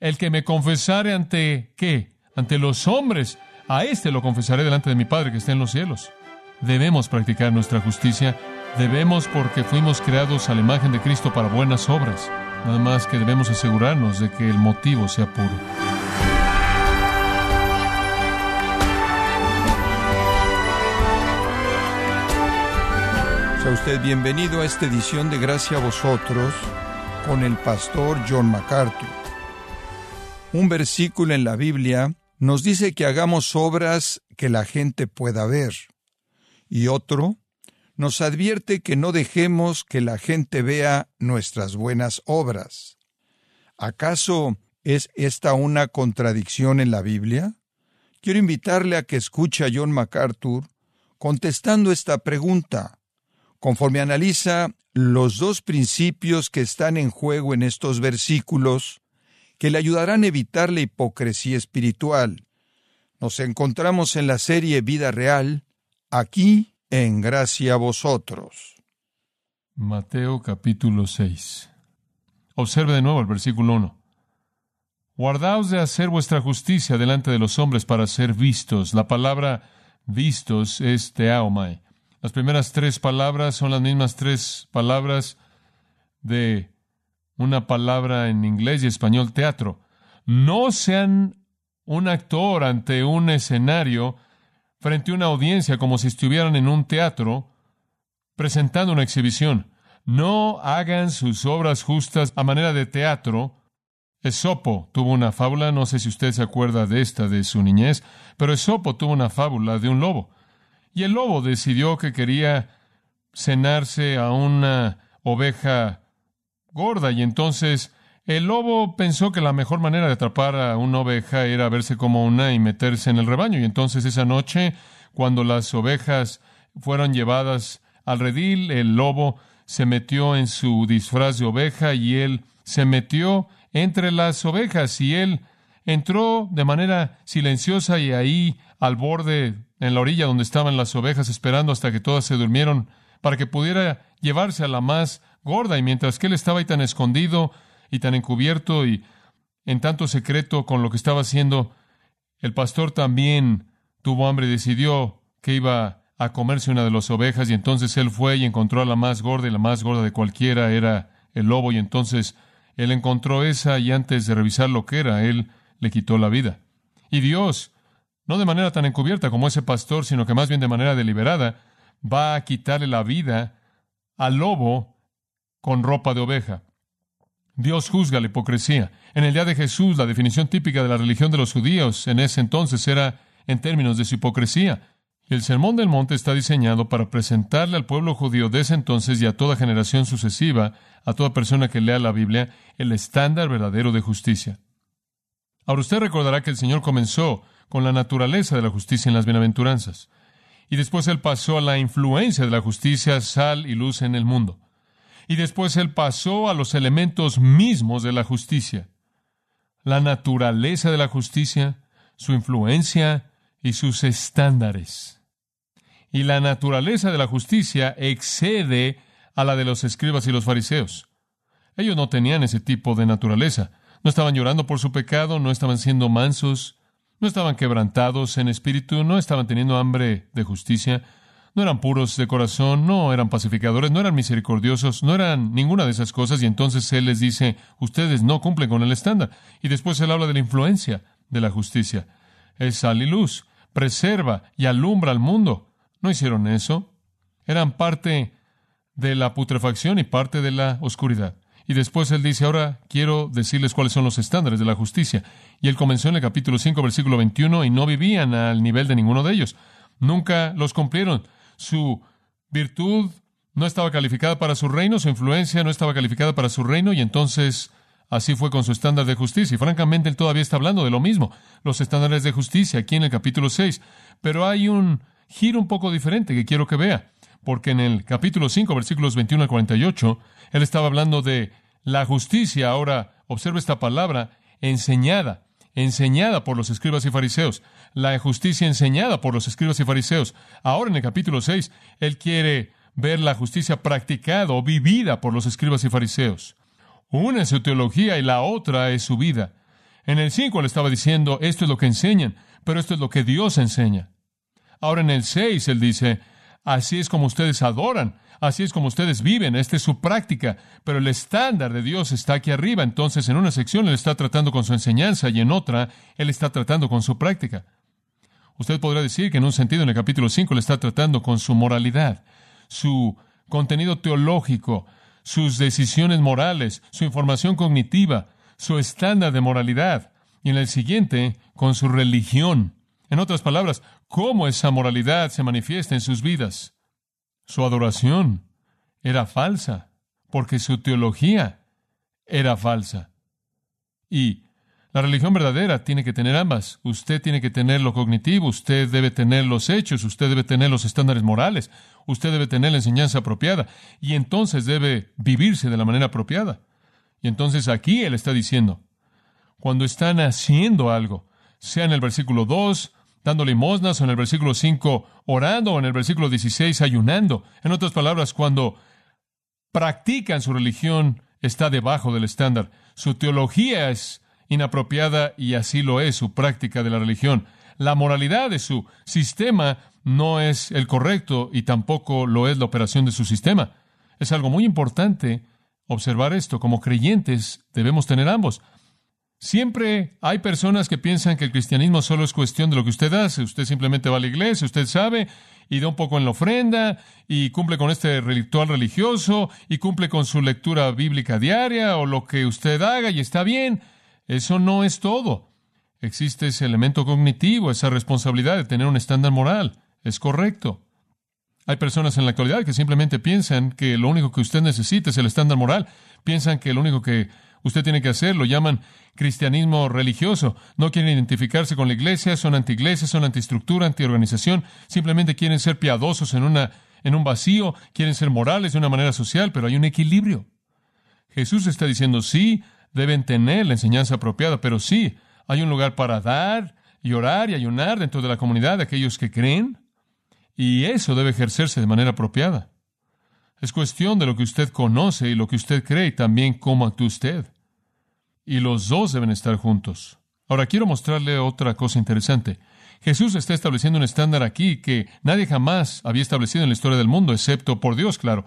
El que me confesare ante qué? Ante los hombres. A éste lo confesaré delante de mi Padre que está en los cielos. Debemos practicar nuestra justicia. Debemos porque fuimos creados a la imagen de Cristo para buenas obras. Nada más que debemos asegurarnos de que el motivo sea puro. Sea usted bienvenido a esta edición de Gracia a vosotros con el pastor John MacArthur. Un versículo en la Biblia nos dice que hagamos obras que la gente pueda ver. Y otro nos advierte que no dejemos que la gente vea nuestras buenas obras. ¿Acaso es esta una contradicción en la Biblia? Quiero invitarle a que escuche a John MacArthur contestando esta pregunta, conforme analiza los dos principios que están en juego en estos versículos, que le ayudarán a evitar la hipocresía espiritual. Nos encontramos en la serie Vida Real, aquí en gracia a vosotros. Mateo capítulo 6. Observe de nuevo el versículo 1. Guardaos de hacer vuestra justicia delante de los hombres para ser vistos. La palabra vistos es teaomai. Las primeras tres palabras son las mismas tres palabras de una palabra en inglés y español teatro. No sean un actor ante un escenario frente a una audiencia como si estuvieran en un teatro presentando una exhibición. No hagan sus obras justas a manera de teatro. Esopo tuvo una fábula, no sé si usted se acuerda de esta de su niñez, pero Esopo tuvo una fábula de un lobo. Y el lobo decidió que quería cenarse a una oveja gorda y entonces el lobo pensó que la mejor manera de atrapar a una oveja era verse como una y meterse en el rebaño. Y entonces esa noche, cuando las ovejas fueron llevadas al redil, el lobo se metió en su disfraz de oveja y él se metió entre las ovejas y él entró de manera silenciosa y ahí al borde, en la orilla donde estaban las ovejas, esperando hasta que todas se durmieron para que pudiera llevarse a la más gorda. Y mientras que él estaba ahí tan escondido, y tan encubierto y en tanto secreto con lo que estaba haciendo, el pastor también tuvo hambre y decidió que iba a comerse una de las ovejas y entonces él fue y encontró a la más gorda y la más gorda de cualquiera era el lobo y entonces él encontró esa y antes de revisar lo que era, él le quitó la vida. Y Dios, no de manera tan encubierta como ese pastor, sino que más bien de manera deliberada, va a quitarle la vida al lobo con ropa de oveja. Dios juzga la hipocresía. En el día de Jesús, la definición típica de la religión de los judíos en ese entonces era en términos de su hipocresía. Y el Sermón del Monte está diseñado para presentarle al pueblo judío de ese entonces y a toda generación sucesiva, a toda persona que lea la Biblia, el estándar verdadero de justicia. Ahora usted recordará que el Señor comenzó con la naturaleza de la justicia en las bienaventuranzas, y después Él pasó a la influencia de la justicia, sal y luz en el mundo y después él pasó a los elementos mismos de la justicia, la naturaleza de la justicia, su influencia y sus estándares. Y la naturaleza de la justicia excede a la de los escribas y los fariseos. Ellos no tenían ese tipo de naturaleza. No estaban llorando por su pecado, no estaban siendo mansos, no estaban quebrantados en espíritu, no estaban teniendo hambre de justicia, no eran puros de corazón, no eran pacificadores, no eran misericordiosos, no eran ninguna de esas cosas, y entonces Él les dice, ustedes no cumplen con el estándar. Y después Él habla de la influencia de la justicia. Es sal y luz, preserva y alumbra al mundo. No hicieron eso. Eran parte de la putrefacción y parte de la oscuridad. Y después él dice, ahora quiero decirles cuáles son los estándares de la justicia. Y él comenzó en el capítulo 5, versículo 21, y no vivían al nivel de ninguno de ellos. Nunca los cumplieron su virtud no estaba calificada para su reino, su influencia no estaba calificada para su reino, y entonces así fue con su estándar de justicia. Y francamente, él todavía está hablando de lo mismo, los estándares de justicia, aquí en el capítulo 6. Pero hay un giro un poco diferente que quiero que vea, porque en el capítulo 5, versículos 21 al 48, él estaba hablando de la justicia. Ahora, observe esta palabra, enseñada enseñada por los escribas y fariseos, la justicia enseñada por los escribas y fariseos. Ahora en el capítulo 6, él quiere ver la justicia practicada o vivida por los escribas y fariseos. Una es su teología y la otra es su vida. En el 5 le estaba diciendo, esto es lo que enseñan, pero esto es lo que Dios enseña. Ahora en el 6 él dice, así es como ustedes adoran, así es como ustedes viven, esta es su práctica, pero el estándar de Dios está aquí arriba, entonces en una sección él está tratando con su enseñanza y en otra él está tratando con su práctica. Usted podrá decir que en un sentido en el capítulo 5 le está tratando con su moralidad, su contenido teológico, sus decisiones morales, su información cognitiva, su estándar de moralidad, y en el siguiente con su religión. En otras palabras, cómo esa moralidad se manifiesta en sus vidas. Su adoración era falsa, porque su teología era falsa. Y la religión verdadera tiene que tener ambas. Usted tiene que tener lo cognitivo, usted debe tener los hechos, usted debe tener los estándares morales, usted debe tener la enseñanza apropiada y entonces debe vivirse de la manera apropiada. Y entonces aquí él está diciendo, cuando están haciendo algo, sea en el versículo 2, dando limosnas, o en el versículo 5, orando, o en el versículo 16, ayunando. En otras palabras, cuando practican su religión, está debajo del estándar. Su teología es inapropiada y así lo es su práctica de la religión. La moralidad de su sistema no es el correcto y tampoco lo es la operación de su sistema. Es algo muy importante observar esto. Como creyentes debemos tener ambos. Siempre hay personas que piensan que el cristianismo solo es cuestión de lo que usted hace. Usted simplemente va a la iglesia, usted sabe, y da un poco en la ofrenda, y cumple con este ritual religioso, y cumple con su lectura bíblica diaria, o lo que usted haga, y está bien. Eso no es todo. Existe ese elemento cognitivo, esa responsabilidad de tener un estándar moral. Es correcto. Hay personas en la actualidad que simplemente piensan que lo único que usted necesita es el estándar moral. Piensan que lo único que usted tiene que hacer lo llaman cristianismo religioso. No quieren identificarse con la iglesia, son anti-iglesia, son anti-estructura, anti-organización. Simplemente quieren ser piadosos en, una, en un vacío, quieren ser morales de una manera social, pero hay un equilibrio. Jesús está diciendo, sí, deben tener la enseñanza apropiada, pero sí, hay un lugar para dar y orar y ayunar dentro de la comunidad de aquellos que creen, y eso debe ejercerse de manera apropiada. Es cuestión de lo que usted conoce y lo que usted cree y también cómo actúa usted. Y los dos deben estar juntos. Ahora quiero mostrarle otra cosa interesante. Jesús está estableciendo un estándar aquí que nadie jamás había establecido en la historia del mundo, excepto por Dios, claro.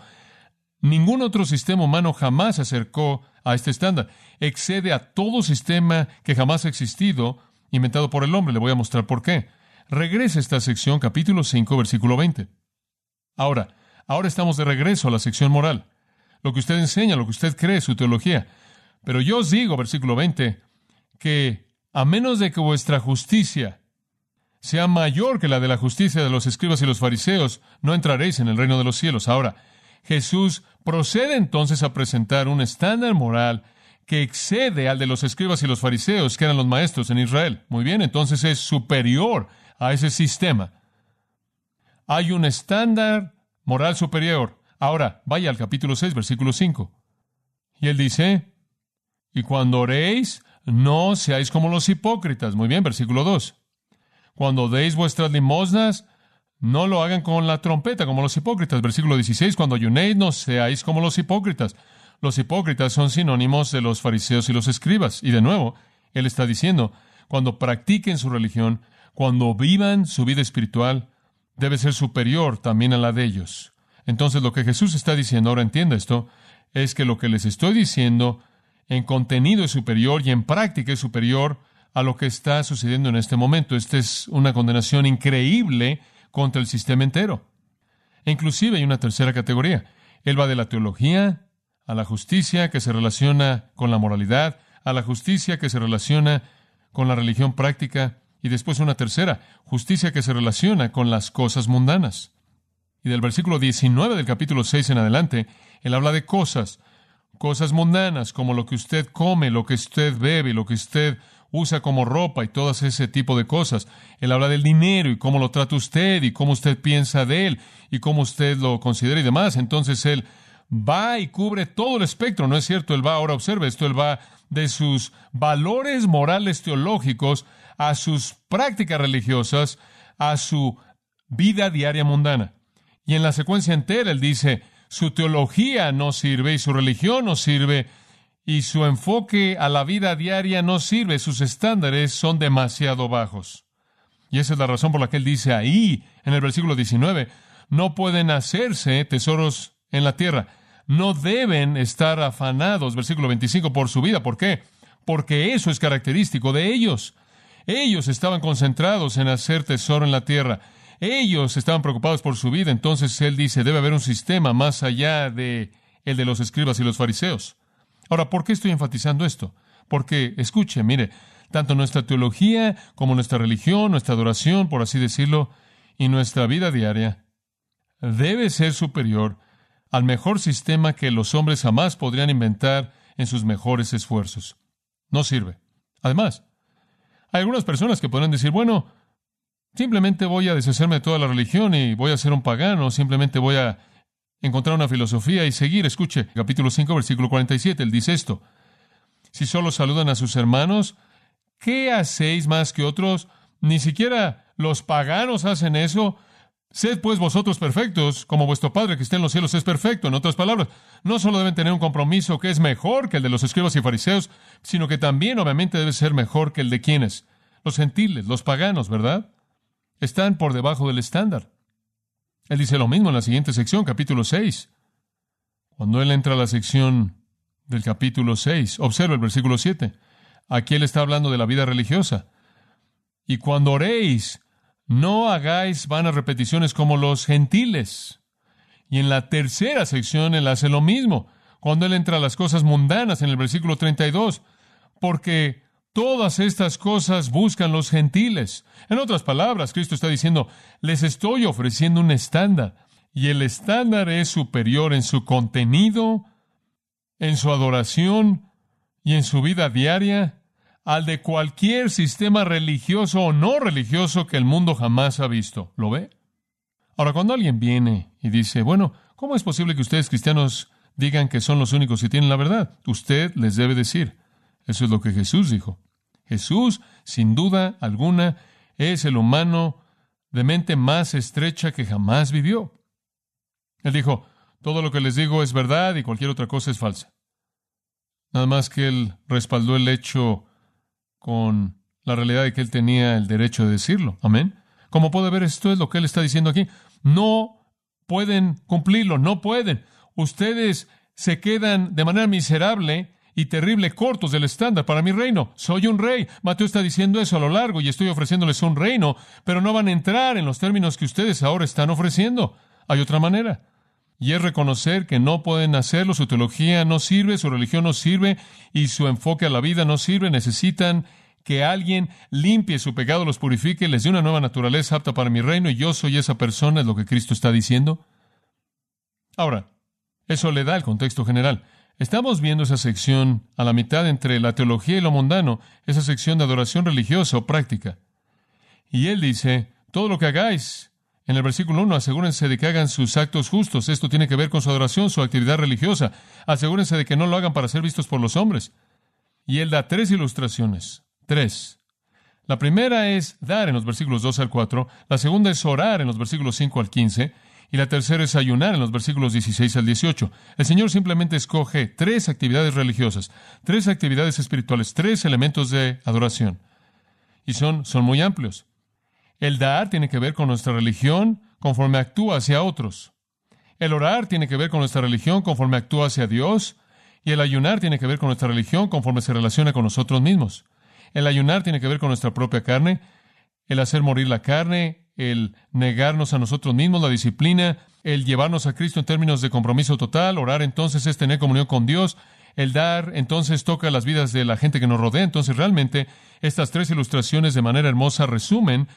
Ningún otro sistema humano jamás se acercó a este estándar. Excede a todo sistema que jamás ha existido inventado por el hombre. Le voy a mostrar por qué. Regresa a esta sección, capítulo 5, versículo 20. Ahora, Ahora estamos de regreso a la sección moral. Lo que usted enseña, lo que usted cree, su teología. Pero yo os digo, versículo 20, que a menos de que vuestra justicia sea mayor que la de la justicia de los escribas y los fariseos, no entraréis en el reino de los cielos. Ahora, Jesús procede entonces a presentar un estándar moral que excede al de los escribas y los fariseos, que eran los maestros en Israel. Muy bien, entonces es superior a ese sistema. Hay un estándar moral superior. Ahora, vaya al capítulo 6, versículo 5. Y él dice, y cuando oréis, no seáis como los hipócritas. Muy bien, versículo 2. Cuando deis vuestras limosnas, no lo hagan con la trompeta como los hipócritas. Versículo 16. Cuando ayunéis, no seáis como los hipócritas. Los hipócritas son sinónimos de los fariseos y los escribas. Y de nuevo, él está diciendo, cuando practiquen su religión, cuando vivan su vida espiritual, debe ser superior también a la de ellos. Entonces lo que Jesús está diciendo, ahora entienda esto, es que lo que les estoy diciendo en contenido es superior y en práctica es superior a lo que está sucediendo en este momento. Esta es una condenación increíble contra el sistema entero. E inclusive hay una tercera categoría. Él va de la teología a la justicia que se relaciona con la moralidad, a la justicia que se relaciona con la religión práctica y después una tercera, justicia que se relaciona con las cosas mundanas. Y del versículo 19 del capítulo 6 en adelante, él habla de cosas, cosas mundanas, como lo que usted come, lo que usted bebe, lo que usted usa como ropa y todo ese tipo de cosas. Él habla del dinero y cómo lo trata usted y cómo usted piensa de él y cómo usted lo considera y demás. Entonces él va y cubre todo el espectro, ¿no es cierto? Él va, ahora observe esto, él va de sus valores morales teológicos a sus prácticas religiosas, a su vida diaria mundana. Y en la secuencia entera él dice, su teología no sirve y su religión no sirve y su enfoque a la vida diaria no sirve, sus estándares son demasiado bajos. Y esa es la razón por la que él dice ahí, en el versículo 19, no pueden hacerse tesoros en la tierra, no deben estar afanados, versículo 25, por su vida. ¿Por qué? Porque eso es característico de ellos. Ellos estaban concentrados en hacer tesoro en la tierra. Ellos estaban preocupados por su vida. Entonces él dice, debe haber un sistema más allá de el de los escribas y los fariseos. Ahora, ¿por qué estoy enfatizando esto? Porque, escuche, mire, tanto nuestra teología como nuestra religión, nuestra adoración, por así decirlo, y nuestra vida diaria debe ser superior al mejor sistema que los hombres jamás podrían inventar en sus mejores esfuerzos. No sirve. Además, hay algunas personas que podrán decir, bueno, simplemente voy a deshacerme de toda la religión y voy a ser un pagano, simplemente voy a encontrar una filosofía y seguir. Escuche, capítulo 5, versículo 47, él dice esto. Si solo saludan a sus hermanos, ¿qué hacéis más que otros? Ni siquiera los paganos hacen eso. Sed pues vosotros perfectos, como vuestro Padre que está en los cielos es perfecto. En otras palabras, no solo deben tener un compromiso que es mejor que el de los escribas y fariseos, sino que también obviamente debe ser mejor que el de quienes. Los gentiles, los paganos, ¿verdad? Están por debajo del estándar. Él dice lo mismo en la siguiente sección, capítulo 6. Cuando él entra a la sección del capítulo 6, observa el versículo 7. Aquí él está hablando de la vida religiosa. Y cuando oréis, no hagáis vanas repeticiones como los gentiles. Y en la tercera sección él hace lo mismo, cuando él entra a las cosas mundanas en el versículo 32, porque Todas estas cosas buscan los gentiles. En otras palabras, Cristo está diciendo, les estoy ofreciendo un estándar, y el estándar es superior en su contenido, en su adoración y en su vida diaria al de cualquier sistema religioso o no religioso que el mundo jamás ha visto. ¿Lo ve? Ahora, cuando alguien viene y dice, bueno, ¿cómo es posible que ustedes cristianos digan que son los únicos que tienen la verdad? Usted les debe decir, eso es lo que Jesús dijo. Jesús, sin duda alguna, es el humano de mente más estrecha que jamás vivió. Él dijo, todo lo que les digo es verdad y cualquier otra cosa es falsa. Nada más que él respaldó el hecho con la realidad de que él tenía el derecho de decirlo. Amén. Como puede ver, esto es lo que él está diciendo aquí. No pueden cumplirlo, no pueden. Ustedes se quedan de manera miserable y terrible cortos del estándar para mi reino. Soy un rey. Mateo está diciendo eso a lo largo y estoy ofreciéndoles un reino, pero no van a entrar en los términos que ustedes ahora están ofreciendo. Hay otra manera. Y es reconocer que no pueden hacerlo, su teología no sirve, su religión no sirve y su enfoque a la vida no sirve. Necesitan que alguien limpie su pecado, los purifique, les dé una nueva naturaleza apta para mi reino y yo soy esa persona, es lo que Cristo está diciendo. Ahora, eso le da el contexto general. Estamos viendo esa sección a la mitad entre la teología y lo mundano, esa sección de adoración religiosa o práctica. Y él dice, todo lo que hagáis, en el versículo 1, asegúrense de que hagan sus actos justos. Esto tiene que ver con su adoración, su actividad religiosa. Asegúrense de que no lo hagan para ser vistos por los hombres. Y él da tres ilustraciones. Tres. La primera es dar en los versículos 2 al 4. La segunda es orar en los versículos 5 al 15. Y la tercera es ayunar en los versículos 16 al 18. El Señor simplemente escoge tres actividades religiosas, tres actividades espirituales, tres elementos de adoración. Y son, son muy amplios. El dar tiene que ver con nuestra religión conforme actúa hacia otros. El orar tiene que ver con nuestra religión conforme actúa hacia Dios. Y el ayunar tiene que ver con nuestra religión conforme se relaciona con nosotros mismos. El ayunar tiene que ver con nuestra propia carne. El hacer morir la carne el negarnos a nosotros mismos, la disciplina, el llevarnos a Cristo en términos de compromiso total, orar entonces es tener comunión con Dios, el dar entonces toca las vidas de la gente que nos rodea. Entonces realmente estas tres ilustraciones de manera hermosa resumen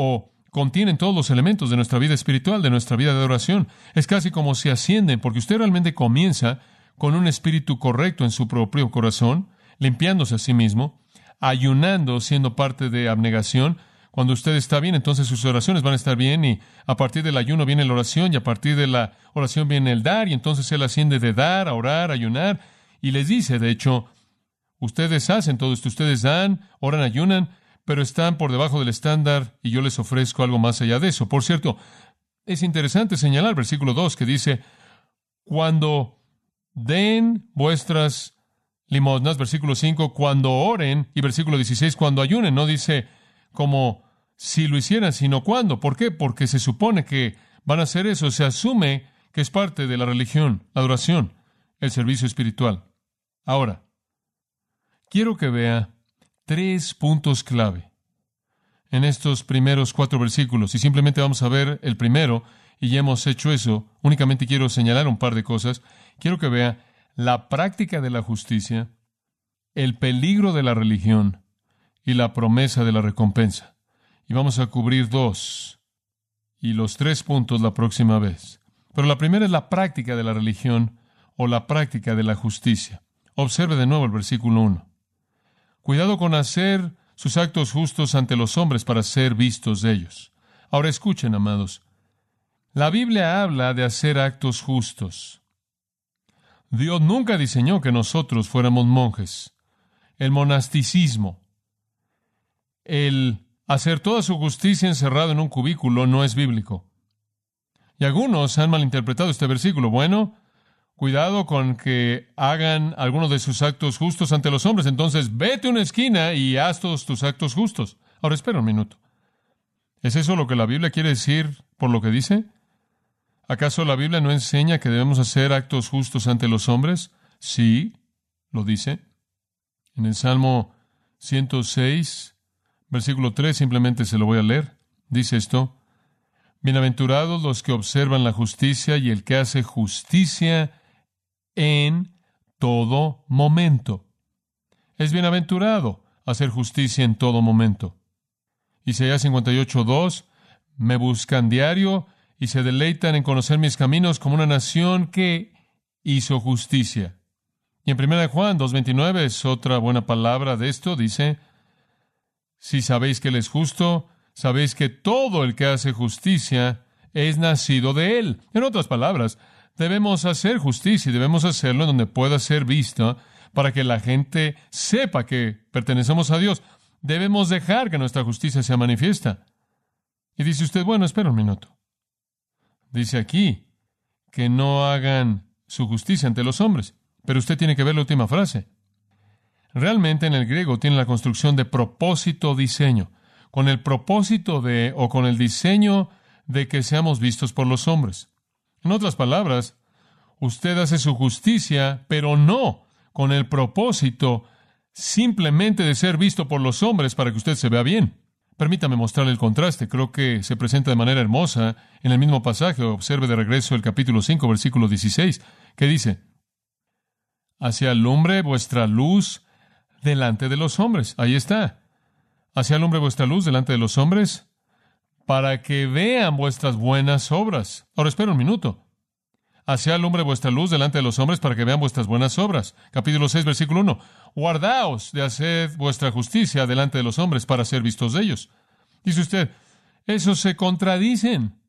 o contienen todos los elementos de nuestra vida espiritual, de nuestra vida de oración. Es casi como si ascienden, porque usted realmente comienza con un espíritu correcto en su propio corazón, limpiándose a sí mismo, ayunando, siendo parte de abnegación, cuando usted está bien, entonces sus oraciones van a estar bien y a partir del ayuno viene la oración y a partir de la oración viene el dar y entonces él asciende de dar a orar, ayunar y les dice, de hecho, ustedes hacen todo esto, ustedes dan, oran, ayunan, pero están por debajo del estándar y yo les ofrezco algo más allá de eso. Por cierto, es interesante señalar versículo 2 que dice, cuando den vuestras limosnas, versículo 5, cuando oren, y versículo 16, cuando ayunen. No dice como si lo hicieran, sino cuándo. ¿Por qué? Porque se supone que van a hacer eso. Se asume que es parte de la religión, la adoración, el servicio espiritual. Ahora, quiero que vea tres puntos clave en estos primeros cuatro versículos. Y simplemente vamos a ver el primero, y ya hemos hecho eso. Únicamente quiero señalar un par de cosas. Quiero que vea la práctica de la justicia, el peligro de la religión y la promesa de la recompensa. Y vamos a cubrir dos y los tres puntos la próxima vez. Pero la primera es la práctica de la religión o la práctica de la justicia. Observe de nuevo el versículo 1. Cuidado con hacer sus actos justos ante los hombres para ser vistos de ellos. Ahora escuchen, amados. La Biblia habla de hacer actos justos. Dios nunca diseñó que nosotros fuéramos monjes. El monasticismo, el hacer toda su justicia encerrado en un cubículo no es bíblico. Y algunos han malinterpretado este versículo. Bueno, Cuidado con que hagan algunos de sus actos justos ante los hombres. Entonces, vete a una esquina y haz todos tus actos justos. Ahora, espera un minuto. ¿Es eso lo que la Biblia quiere decir por lo que dice? ¿Acaso la Biblia no enseña que debemos hacer actos justos ante los hombres? Sí, lo dice. En el Salmo 106, versículo 3, simplemente se lo voy a leer. Dice esto, Bienaventurados los que observan la justicia y el que hace justicia en todo momento. Es bienaventurado hacer justicia en todo momento. Isaías 58.2 Me buscan diario y se deleitan en conocer mis caminos como una nación que hizo justicia. Y en 1 Juan 2.29 es otra buena palabra de esto, dice, Si sabéis que Él es justo, sabéis que todo el que hace justicia es nacido de Él. En otras palabras, Debemos hacer justicia y debemos hacerlo en donde pueda ser visto para que la gente sepa que pertenecemos a Dios. Debemos dejar que nuestra justicia sea manifiesta. Y dice usted, bueno, espera un minuto. Dice aquí que no hagan su justicia ante los hombres. Pero usted tiene que ver la última frase. Realmente en el griego tiene la construcción de propósito-diseño, con el propósito de o con el diseño de que seamos vistos por los hombres. En otras palabras, usted hace su justicia, pero no con el propósito simplemente de ser visto por los hombres para que usted se vea bien. Permítame mostrarle el contraste. Creo que se presenta de manera hermosa en el mismo pasaje. Observe de regreso el capítulo 5, versículo 16, que dice, Hacia alumbre vuestra luz delante de los hombres. Ahí está. Hacia alumbre vuestra luz delante de los hombres para que vean vuestras buenas obras. Ahora espera un minuto. Hacia alumbre vuestra luz delante de los hombres para que vean vuestras buenas obras. Capítulo 6, versículo 1. Guardaos de hacer vuestra justicia delante de los hombres para ser vistos de ellos. Dice usted, esos se contradicen.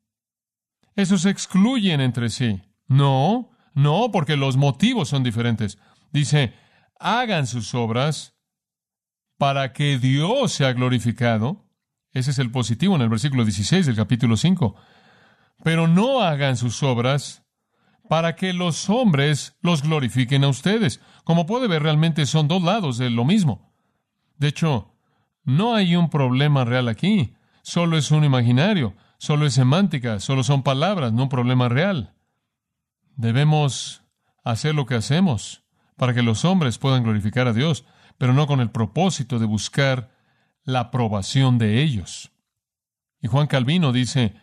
Esos se excluyen entre sí. No, no, porque los motivos son diferentes. Dice, hagan sus obras para que Dios sea glorificado ese es el positivo en el versículo 16 del capítulo 5. Pero no hagan sus obras para que los hombres los glorifiquen a ustedes. Como puede ver, realmente son dos lados de lo mismo. De hecho, no hay un problema real aquí. Solo es un imaginario, solo es semántica, solo son palabras, no un problema real. Debemos hacer lo que hacemos para que los hombres puedan glorificar a Dios, pero no con el propósito de buscar la aprobación de ellos. Y Juan Calvino dice,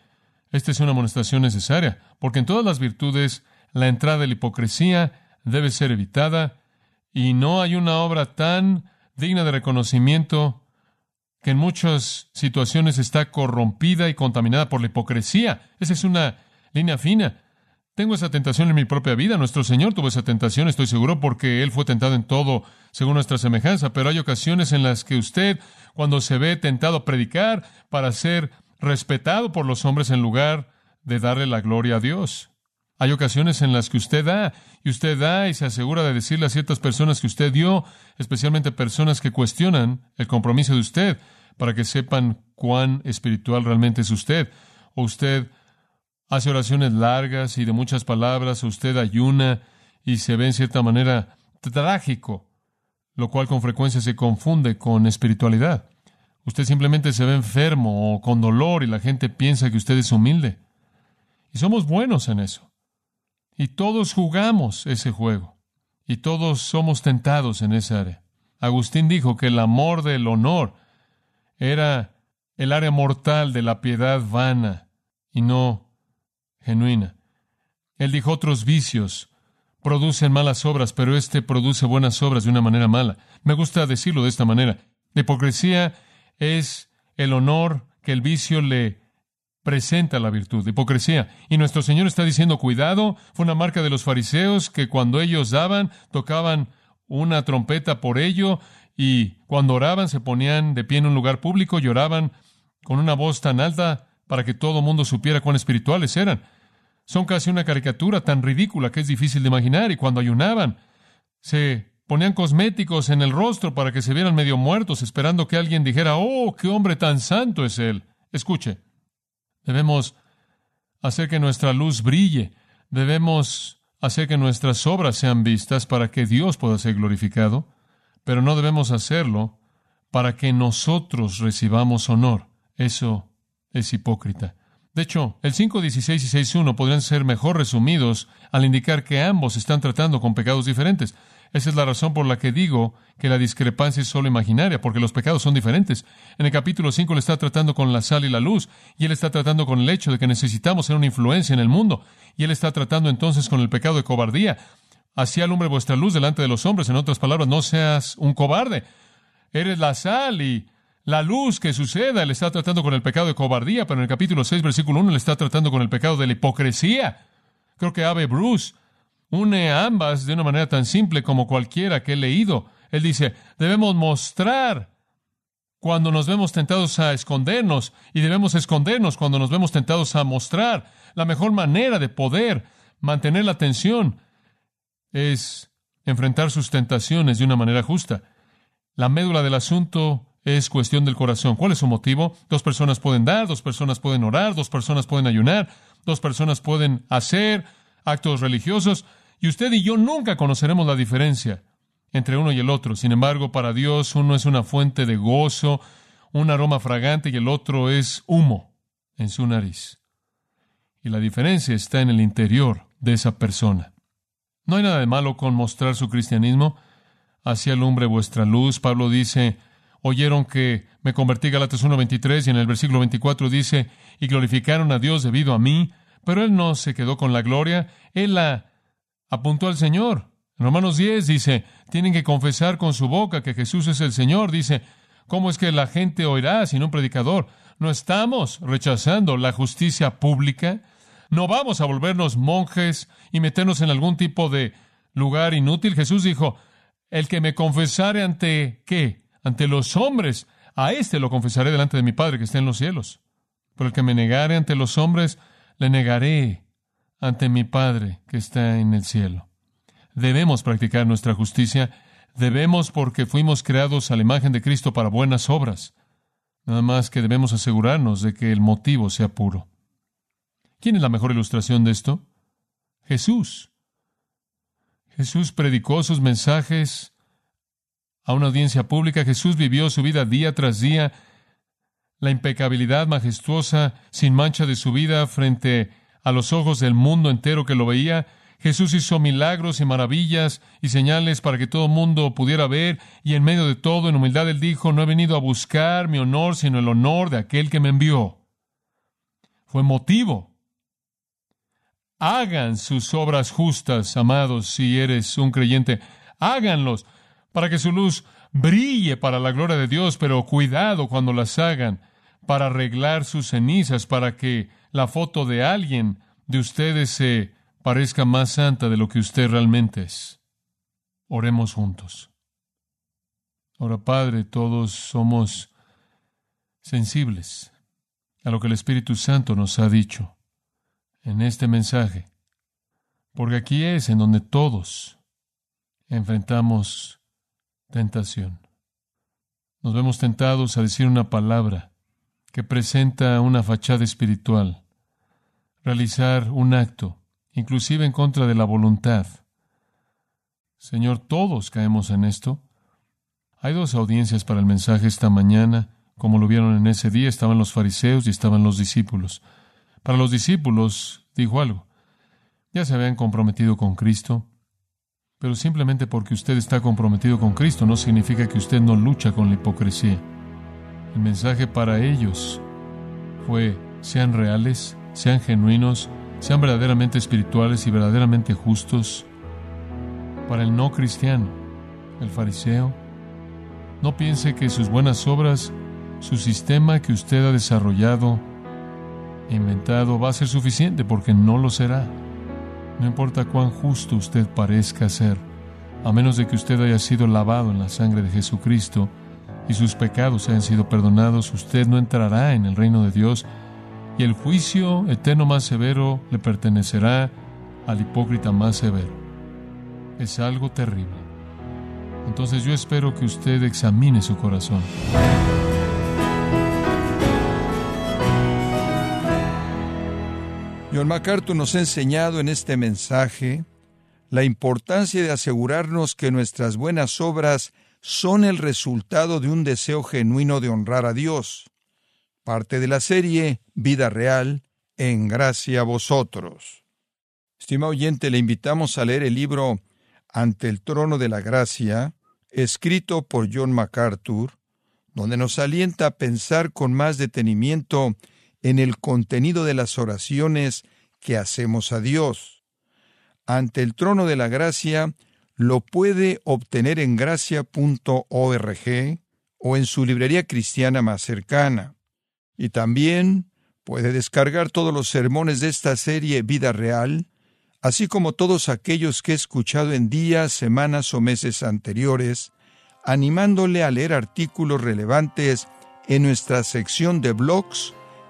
esta es una amonestación necesaria, porque en todas las virtudes la entrada de la hipocresía debe ser evitada, y no hay una obra tan digna de reconocimiento que en muchas situaciones está corrompida y contaminada por la hipocresía. Esa es una línea fina. Tengo esa tentación en mi propia vida. Nuestro Señor tuvo esa tentación, estoy seguro, porque Él fue tentado en todo según nuestra semejanza. Pero hay ocasiones en las que usted, cuando se ve tentado a predicar para ser respetado por los hombres en lugar de darle la gloria a Dios. Hay ocasiones en las que usted da, y usted da y se asegura de decirle a ciertas personas que usted dio, especialmente personas que cuestionan el compromiso de usted, para que sepan cuán espiritual realmente es usted. O usted hace oraciones largas y de muchas palabras, usted ayuna y se ve en cierta manera trágico lo cual con frecuencia se confunde con espiritualidad. Usted simplemente se ve enfermo o con dolor y la gente piensa que usted es humilde. Y somos buenos en eso. Y todos jugamos ese juego. Y todos somos tentados en esa área. Agustín dijo que el amor del honor era el área mortal de la piedad vana y no genuina. Él dijo otros vicios producen malas obras, pero éste produce buenas obras de una manera mala. Me gusta decirlo de esta manera. La hipocresía es el honor que el vicio le presenta la virtud. Hipocresía. Y nuestro Señor está diciendo, cuidado, fue una marca de los fariseos que cuando ellos daban, tocaban una trompeta por ello y cuando oraban se ponían de pie en un lugar público, lloraban con una voz tan alta para que todo mundo supiera cuán espirituales eran. Son casi una caricatura tan ridícula que es difícil de imaginar. Y cuando ayunaban, se ponían cosméticos en el rostro para que se vieran medio muertos, esperando que alguien dijera, oh, qué hombre tan santo es él. Escuche, debemos hacer que nuestra luz brille, debemos hacer que nuestras obras sean vistas para que Dios pueda ser glorificado, pero no debemos hacerlo para que nosotros recibamos honor. Eso es hipócrita. De hecho, el 5.16 y 6.1 podrían ser mejor resumidos al indicar que ambos están tratando con pecados diferentes. Esa es la razón por la que digo que la discrepancia es solo imaginaria, porque los pecados son diferentes. En el capítulo 5 le está tratando con la sal y la luz, y él está tratando con el hecho de que necesitamos ser una influencia en el mundo, y él está tratando entonces con el pecado de cobardía. Así alumbre vuestra luz delante de los hombres. En otras palabras, no seas un cobarde. Eres la sal y la luz que suceda, él está tratando con el pecado de cobardía, pero en el capítulo 6, versículo 1, le está tratando con el pecado de la hipocresía. Creo que Ave Bruce une ambas de una manera tan simple como cualquiera que he leído. Él dice, debemos mostrar cuando nos vemos tentados a escondernos y debemos escondernos cuando nos vemos tentados a mostrar. La mejor manera de poder mantener la atención es enfrentar sus tentaciones de una manera justa. La médula del asunto es cuestión del corazón. ¿Cuál es su motivo? Dos personas pueden dar, dos personas pueden orar, dos personas pueden ayunar, dos personas pueden hacer actos religiosos, y usted y yo nunca conoceremos la diferencia entre uno y el otro. Sin embargo, para Dios uno es una fuente de gozo, un aroma fragante, y el otro es humo en su nariz. Y la diferencia está en el interior de esa persona. No hay nada de malo con mostrar su cristianismo. Así alumbre vuestra luz. Pablo dice, oyeron que me convertí, Galatas 1.23, y en el versículo 24 dice, y glorificaron a Dios debido a mí, pero él no se quedó con la gloria, él la apuntó al Señor. En Romanos 10 dice, tienen que confesar con su boca que Jesús es el Señor. Dice, ¿cómo es que la gente oirá sin un predicador? No estamos rechazando la justicia pública. No vamos a volvernos monjes y meternos en algún tipo de lugar inútil. Jesús dijo, el que me confesare ante qué? Ante los hombres, a éste lo confesaré delante de mi Padre que está en los cielos. Pero el que me negare ante los hombres, le negaré ante mi Padre que está en el cielo. Debemos practicar nuestra justicia, debemos porque fuimos creados a la imagen de Cristo para buenas obras. Nada más que debemos asegurarnos de que el motivo sea puro. ¿Quién es la mejor ilustración de esto? Jesús. Jesús predicó sus mensajes a una audiencia pública. Jesús vivió su vida día tras día, la impecabilidad majestuosa, sin mancha de su vida frente a los ojos del mundo entero que lo veía. Jesús hizo milagros y maravillas y señales para que todo el mundo pudiera ver, y en medio de todo, en humildad, él dijo, no he venido a buscar mi honor, sino el honor de aquel que me envió. Fue motivo. Hagan sus obras justas, amados, si eres un creyente. Háganlos para que su luz brille para la gloria de Dios, pero cuidado cuando las hagan para arreglar sus cenizas, para que la foto de alguien de ustedes se parezca más santa de lo que usted realmente es. Oremos juntos. Ahora, Padre, todos somos sensibles a lo que el Espíritu Santo nos ha dicho en este mensaje, porque aquí es en donde todos enfrentamos tentación. Nos vemos tentados a decir una palabra que presenta una fachada espiritual, realizar un acto, inclusive en contra de la voluntad. Señor, todos caemos en esto, Hay dos audiencias para el mensaje esta mañana. Como lo vieron en ese día, estaban los fariseos y estaban los discípulos. Para los discípulos, dijo algo. Ya se habían comprometido con Cristo, pero simplemente porque usted está comprometido con Cristo no significa que usted no lucha con la hipocresía. El mensaje para ellos fue, sean reales, sean genuinos, sean verdaderamente espirituales y verdaderamente justos. Para el no cristiano, el fariseo, no piense que sus buenas obras, su sistema que usted ha desarrollado e inventado va a ser suficiente porque no lo será. No importa cuán justo usted parezca ser, a menos de que usted haya sido lavado en la sangre de Jesucristo y sus pecados hayan sido perdonados, usted no entrará en el reino de Dios y el juicio eterno más severo le pertenecerá al hipócrita más severo. Es algo terrible. Entonces yo espero que usted examine su corazón. John MacArthur nos ha enseñado en este mensaje la importancia de asegurarnos que nuestras buenas obras son el resultado de un deseo genuino de honrar a Dios. Parte de la serie Vida Real, en gracia a vosotros. Estimado oyente, le invitamos a leer el libro Ante el trono de la gracia, escrito por John MacArthur, donde nos alienta a pensar con más detenimiento en el contenido de las oraciones que hacemos a Dios. Ante el trono de la gracia lo puede obtener en gracia.org o en su librería cristiana más cercana. Y también puede descargar todos los sermones de esta serie Vida Real, así como todos aquellos que he escuchado en días, semanas o meses anteriores, animándole a leer artículos relevantes en nuestra sección de blogs